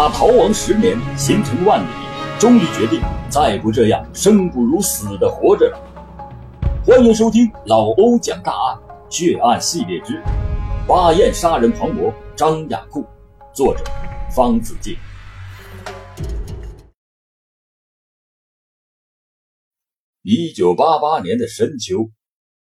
他逃亡十年，行程万里，终于决定再不这样生不如死的活着了。欢迎收听老欧讲大案血案系列之《巴彦杀人狂魔张雅库》，作者方子敬。一九八八年的深秋，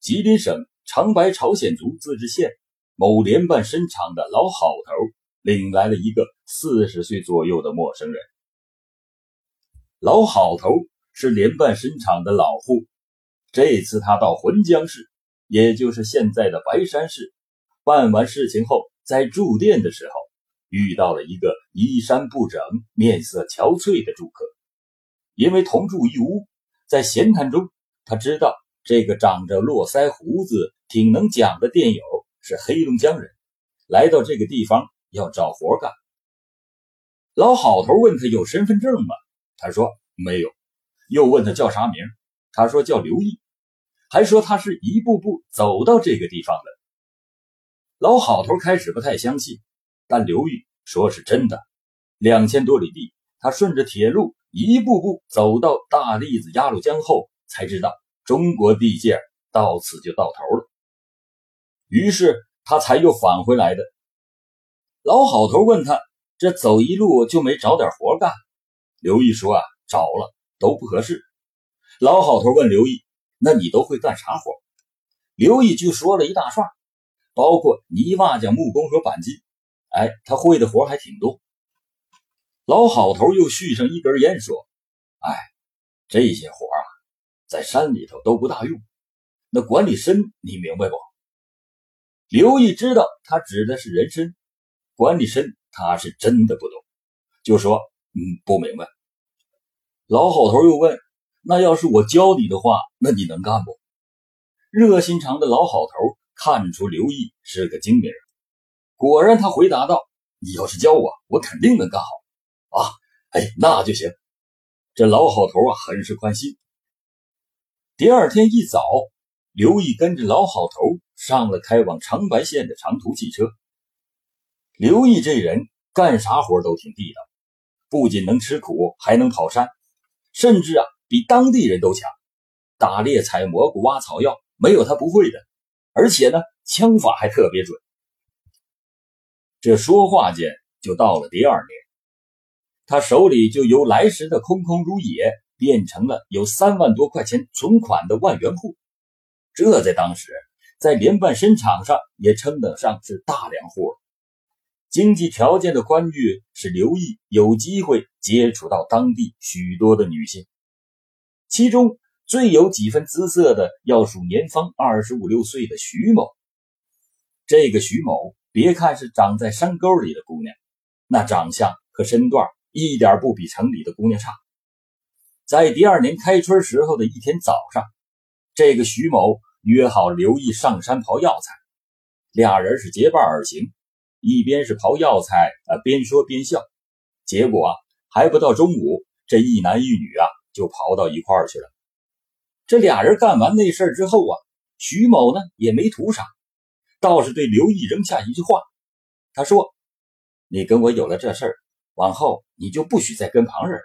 吉林省长白朝鲜族自治县某联办参厂的老好头领来了一个四十岁左右的陌生人。老好头是连办参厂的老户，这次他到浑江市，也就是现在的白山市，办完事情后，在住店的时候，遇到了一个衣衫不整、面色憔悴的住客，因为同住一屋。在闲谈中，他知道这个长着络腮胡子、挺能讲的店友是黑龙江人，来到这个地方要找活干。老好头问他有身份证吗？他说没有。又问他叫啥名？他说叫刘毅，还说他是一步步走到这个地方的。老好头开始不太相信，但刘毅说是真的。两千多里地，他顺着铁路。一步步走到大栗子鸭绿江后，才知道中国地界到此就到头了。于是他才又返回来的。老好头问他：“这走一路就没找点活干？”刘毅说：“啊，找了，都不合适。”老好头问刘毅：“那你都会干啥活？”刘毅就说了一大串，包括泥瓦匠、木工和钣金。哎，他会的活还挺多。老好头又续上一根烟，说：“哎，这些活啊，在山里头都不大用。那管理参，你明白不？”刘毅知道他指的是人参，管理深他是真的不懂，就说：“嗯，不明白。”老好头又问：“那要是我教你的话，那你能干不？”热心肠的老好头看出刘毅是个精明人，果然他回答道：“你要是教我，我肯定能干好。”啊，哎，那就行。这老好头啊，很是宽心。第二天一早，刘毅跟着老好头上了开往长白县的长途汽车。刘毅这人干啥活都挺地道，不仅能吃苦，还能跑山，甚至啊，比当地人都强。打猎、采蘑菇、挖草药，没有他不会的。而且呢，枪法还特别准。这说话间，就到了第二年。他手里就由来时的空空如也，变成了有三万多块钱存款的万元户。这在当时，在联办参厂上也称得上是大粮户了。经济条件的宽裕，使刘毅有机会接触到当地许多的女性，其中最有几分姿色的，要数年方二十五六岁的徐某。这个徐某，别看是长在山沟里的姑娘，那长相和身段。一点不比城里的姑娘差。在第二年开春时候的一天早上，这个徐某约好刘毅上山刨药材，俩人是结伴而行，一边是刨药材啊，边说边笑。结果啊，还不到中午，这一男一女啊就刨到一块儿去了。这俩人干完那事儿之后啊，徐某呢也没图啥，倒是对刘毅扔下一句话，他说：“你跟我有了这事儿。”往后你就不许再跟旁人了。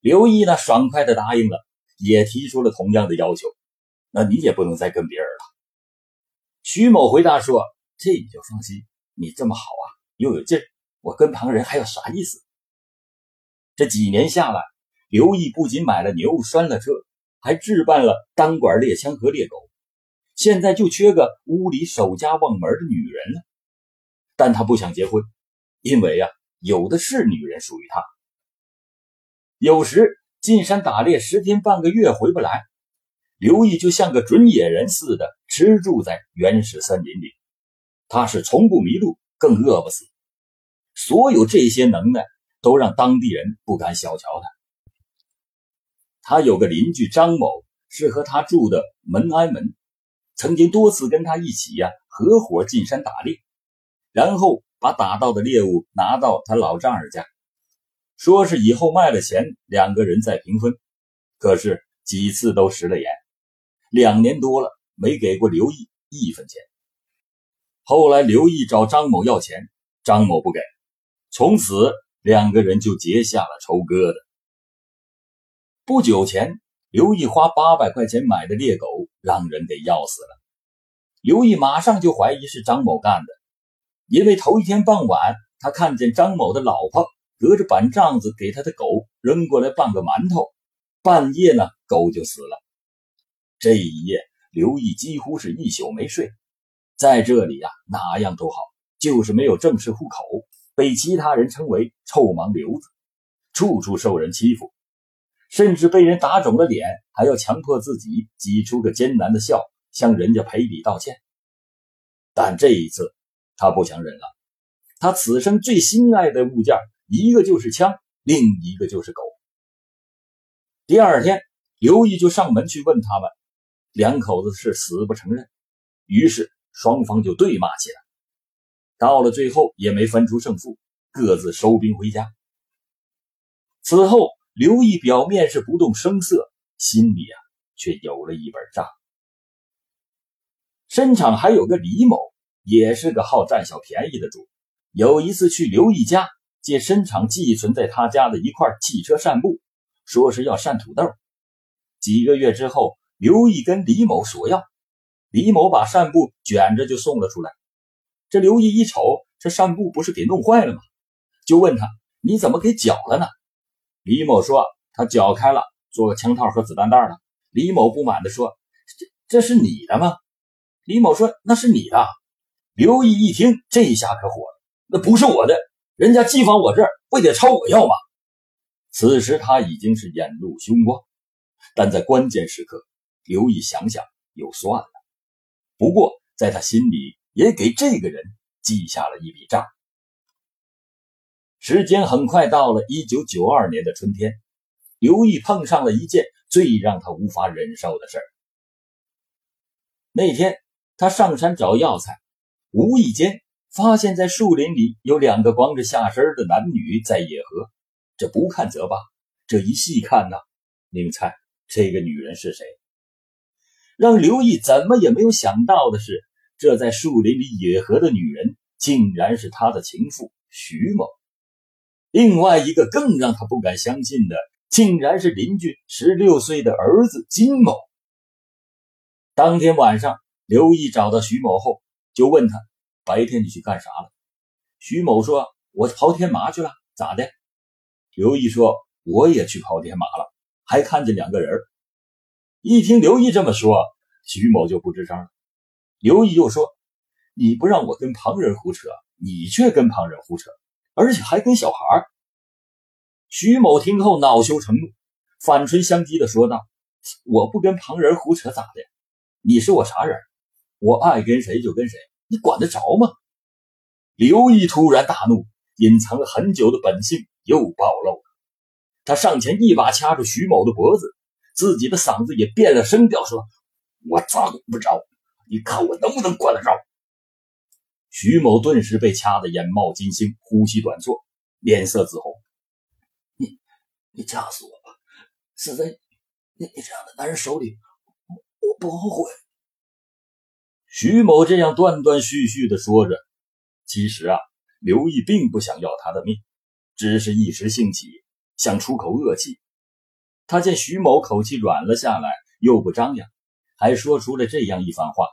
刘毅呢，爽快的答应了，也提出了同样的要求。那你也不能再跟别人了。徐某回答说：“这你就放心，你这么好啊，又有劲儿，我跟旁人还有啥意思？”这几年下来，刘毅不仅买了牛，拴了车，还置办了单管猎枪和猎狗，现在就缺个屋里守家望门的女人了。但他不想结婚，因为呀。有的是女人属于他。有时进山打猎十天半个月回不来，刘毅就像个准野人似的吃住在原始森林里。他是从不迷路，更饿不死。所有这些能耐都让当地人不敢小瞧他。他有个邻居张某，是和他住的门挨门，曾经多次跟他一起呀合伙进山打猎，然后。把打到的猎物拿到他老丈人家，说是以后卖了钱，两个人再平分。可是几次都食了言，两年多了没给过刘毅一分钱。后来刘毅找张某要钱，张某不给，从此两个人就结下了仇疙瘩。不久前，刘毅花八百块钱买的猎狗让人给咬死了。刘毅马上就怀疑是张某干的，因为头一天傍晚，他看见张某的老婆隔着板帐子给他的狗扔过来半个馒头，半夜呢，狗就死了。这一夜，刘毅几乎是一宿没睡。在这里呀，哪样都好，就是没有正式户口，被其他人称为“臭盲流子”，处处受人欺负。甚至被人打肿了脸，还要强迫自己挤出个艰难的笑，向人家赔礼道歉。但这一次，他不想忍了。他此生最心爱的物件，一个就是枪，另一个就是狗。第二天，刘毅就上门去问他们，两口子是死不承认。于是双方就对骂起来。到了最后，也没分出胜负，各自收兵回家。此后。刘毅表面是不动声色，心里啊却有了一本账。申场还有个李某，也是个好占小便宜的主。有一次去刘毅家借申场寄存在他家的一块汽车扇布，说是要扇土豆。几个月之后，刘毅跟李某索要，李某把扇布卷着就送了出来。这刘毅一瞅，这扇布不是给弄坏了吗？就问他：“你怎么给绞了呢？”李某说：“他绞开了，做个枪套和子弹袋了。”李某不满地说：“这这是你的吗？”李某说：“那是你的。”刘毅一听，这一下可火了：“那不是我的，人家寄放我这儿，不得朝我要吗？”此时他已经是眼露凶光，但在关键时刻，刘毅想想又算了。不过在他心里，也给这个人记下了一笔账。时间很快到了一九九二年的春天，刘毅碰上了一件最让他无法忍受的事儿。那天他上山找药材，无意间发现，在树林里有两个光着下身的男女在野合。这不看则罢，这一细看呢，你们猜这个女人是谁？让刘毅怎么也没有想到的是，这在树林里野合的女人，竟然是他的情妇徐某。另外一个更让他不敢相信的，竟然是邻居十六岁的儿子金某。当天晚上，刘毅找到徐某后，就问他：“白天你去干啥了？”徐某说：“我刨天麻去了。”咋的？刘毅说：“我也去刨天麻了，还看见两个人。”一听刘毅这么说，徐某就不吱声了。刘毅又说：“你不让我跟旁人胡扯，你却跟旁人胡扯。”而且还跟小孩徐某听后恼羞成怒，反唇相讥的说道：“我不跟旁人胡扯咋的？你是我啥人？我爱跟谁就跟谁，你管得着吗？”刘毅突然大怒，隐藏了很久的本性又暴露了。他上前一把掐住徐某的脖子，自己的嗓子也变了声调说：“我咋管不着？你看我能不能管得着？”徐某顿时被掐得眼冒金星，呼吸短促，脸色紫红。你，你掐死我吧！死在你你这样的男人手里，我我不后悔。徐某这样断断续续的说着，其实啊，刘毅并不想要他的命，只是一时兴起，想出口恶气。他见徐某口气软了下来，又不张扬，还说出了这样一番话，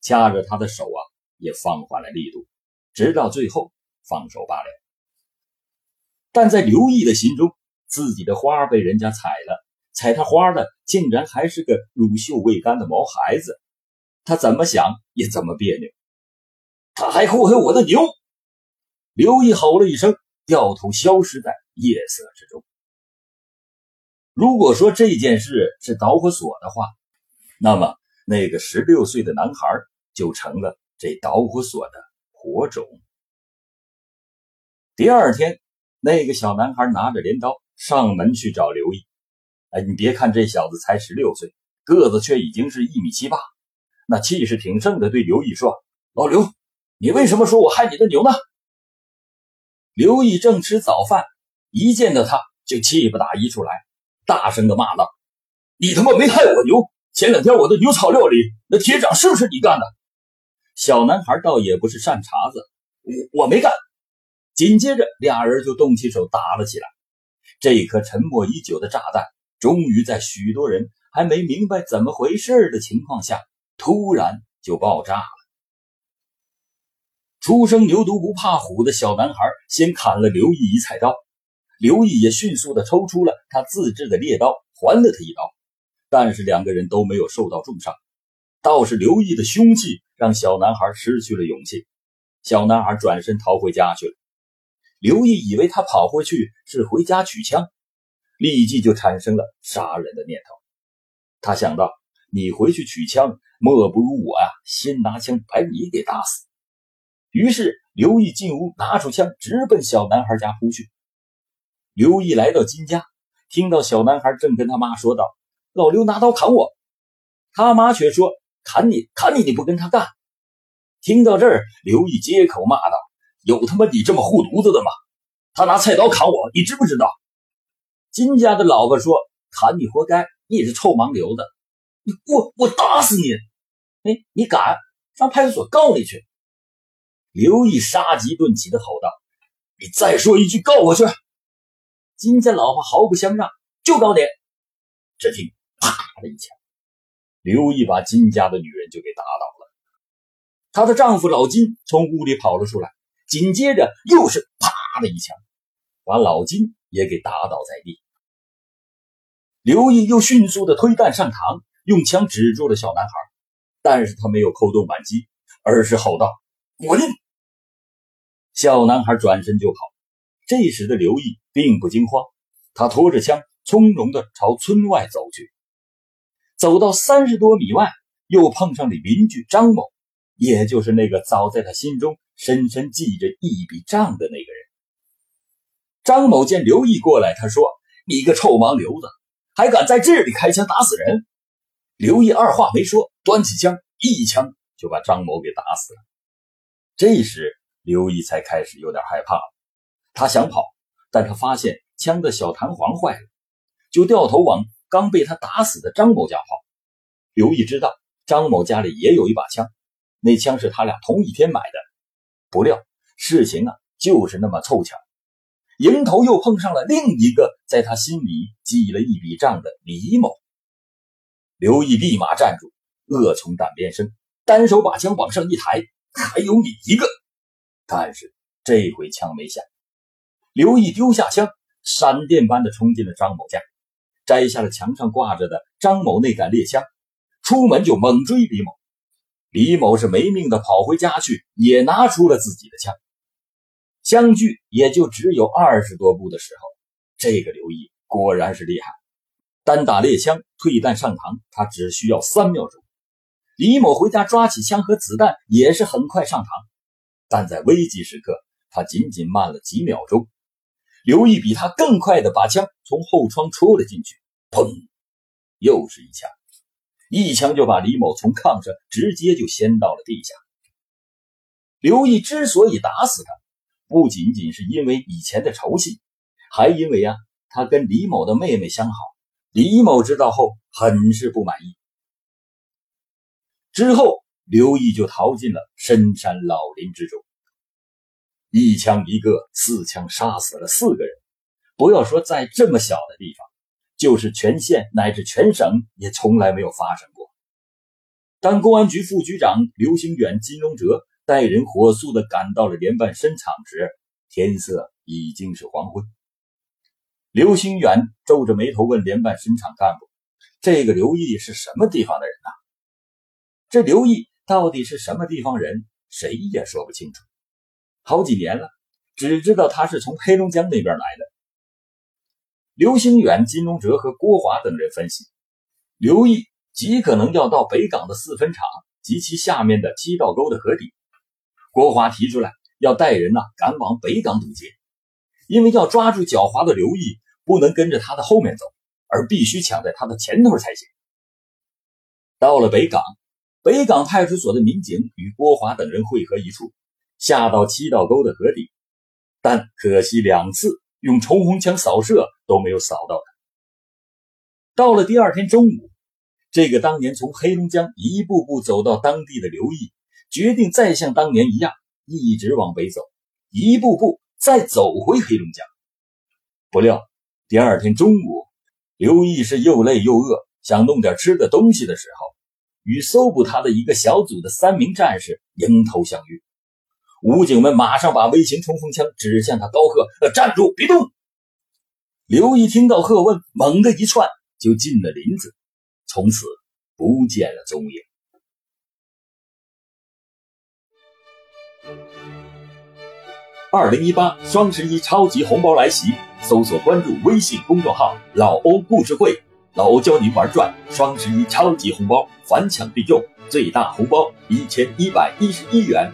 掐着他的手啊。也放缓了力度，直到最后放手罢了。但在刘毅的心中，自己的花被人家采了，采他花的竟然还是个乳臭未干的毛孩子，他怎么想也怎么别扭。他还祸害我的牛！刘毅吼了一声，掉头消失在夜色之中。如果说这件事是导火索的话，那么那个十六岁的男孩就成了。这导火索的火种。第二天，那个小男孩拿着镰刀上门去找刘毅。哎，你别看这小子才十六岁，个子却已经是一米七八，那气势挺盛的，对刘毅说：“老刘，你为什么说我害你的牛呢？”刘毅正吃早饭，一见到他就气不打一处来，大声的骂道：“你他妈没害我牛！前两天我的牛草料理，那铁掌是不是你干的？”小男孩倒也不是善茬子，我我没干。紧接着俩人就动起手打了起来。这颗沉默已久的炸弹，终于在许多人还没明白怎么回事的情况下，突然就爆炸了。初生牛犊不怕虎的小男孩先砍了刘毅一菜刀，刘毅也迅速的抽出了他自制的猎刀，还了他一刀。但是两个人都没有受到重伤，倒是刘毅的凶器让小男孩失去了勇气。小男孩转身逃回家去了。刘毅以为他跑回去是回家取枪，立即就产生了杀人的念头。他想到，你回去取枪，莫不如我呀，先拿枪把你给打死。于是刘毅进屋，拿出枪，直奔小男孩家扑去。刘毅来到金家，听到小男孩正跟他妈说道。老刘拿刀砍我，他妈却说：“砍你，砍你，你不跟他干。”听到这儿，刘毅接口骂道：“有他妈你这么护犊子的吗？他拿菜刀砍我，你知不知道？”金家的老婆说：“砍你活该，你也是臭盲流子，你我我打死你！哎，你敢上派出所告你去？”刘毅杀鸡顿起的吼道：“你再说一句，告我去！”金家老婆毫不相让，就告你。只听。啪的一枪，刘毅把金家的女人就给打倒了。她的丈夫老金从屋里跑了出来，紧接着又是啪的一枪，把老金也给打倒在地。刘毅又迅速的推弹上膛，用枪指住了小男孩，但是他没有扣动扳机，而是吼道：“滚！”小男孩转身就跑。这时的刘毅并不惊慌，他拖着枪从容的朝村外走去。走到三十多米外，又碰上了邻居张某，也就是那个早在他心中深深记着一笔账的那个人。张某见刘毅过来，他说：“你个臭盲流子，还敢在这里开枪打死人！”刘毅二话没说，端起枪一枪就把张某给打死了。这时，刘毅才开始有点害怕了。他想跑，但他发现枪的小弹簧坏了，就掉头往。刚被他打死的张某家跑，刘毅知道张某家里也有一把枪，那枪是他俩同一天买的。不料事情啊就是那么凑巧，迎头又碰上了另一个在他心里记了一笔账的李某。刘毅立马站住，恶从胆边生，单手把枪往上一抬，还有你一个。但是这回枪没响，刘毅丢下枪，闪电般的冲进了张某家。摘下了墙上挂着的张某那杆猎枪，出门就猛追李某。李某是没命的跑回家去，也拿出了自己的枪。相距也就只有二十多步的时候，这个刘毅果然是厉害，单打猎枪退弹上膛，他只需要三秒钟。李某回家抓起枪和子弹也是很快上膛，但在危急时刻，他仅仅慢了几秒钟。刘毅比他更快的把枪从后窗戳了进去，砰！又是一枪，一枪就把李某从炕上直接就掀到了地下。刘毅之所以打死他，不仅仅是因为以前的仇气，还因为啊，他跟李某的妹妹相好。李某知道后很是不满意。之后，刘毅就逃进了深山老林之中。一枪一个，四枪杀死了四个人。不要说在这么小的地方，就是全县乃至全省也从来没有发生过。当公安局副局长刘兴远、金荣哲带人火速的赶到了联办深厂时，天色已经是黄昏。刘兴远皱着眉头问联办深厂干部：“这个刘毅是什么地方的人呐？”这刘毅到底是什么地方人，谁也说不清楚。好几年了，只知道他是从黑龙江那边来的。刘兴远、金荣哲和郭华等人分析，刘毅极可能要到北港的四分厂及其下面的七道沟的河底。郭华提出来要带人呐赶往北港堵截，因为要抓住狡猾的刘毅，不能跟着他的后面走，而必须抢在他的前头才行。到了北港，北港派出所的民警与郭华等人汇合一处。下到七道沟的河底，但可惜两次用冲锋枪扫射都没有扫到他。到了第二天中午，这个当年从黑龙江一步步走到当地的刘毅，决定再像当年一样，一直往北走，一步步再走回黑龙江。不料第二天中午，刘毅是又累又饿，想弄点吃的东西的时候，与搜捕他的一个小组的三名战士迎头相遇。武警们马上把微型冲锋枪指向他，高喝：“站住，别动！”刘毅听到喝问，猛地一窜，就进了林子，从此不见了踪影。二零一八双十一超级红包来袭，搜索关注微信公众号“老欧故事会”，老欧教您玩转双十一超级红包，反抢必中，最大红包一千一百一十一元。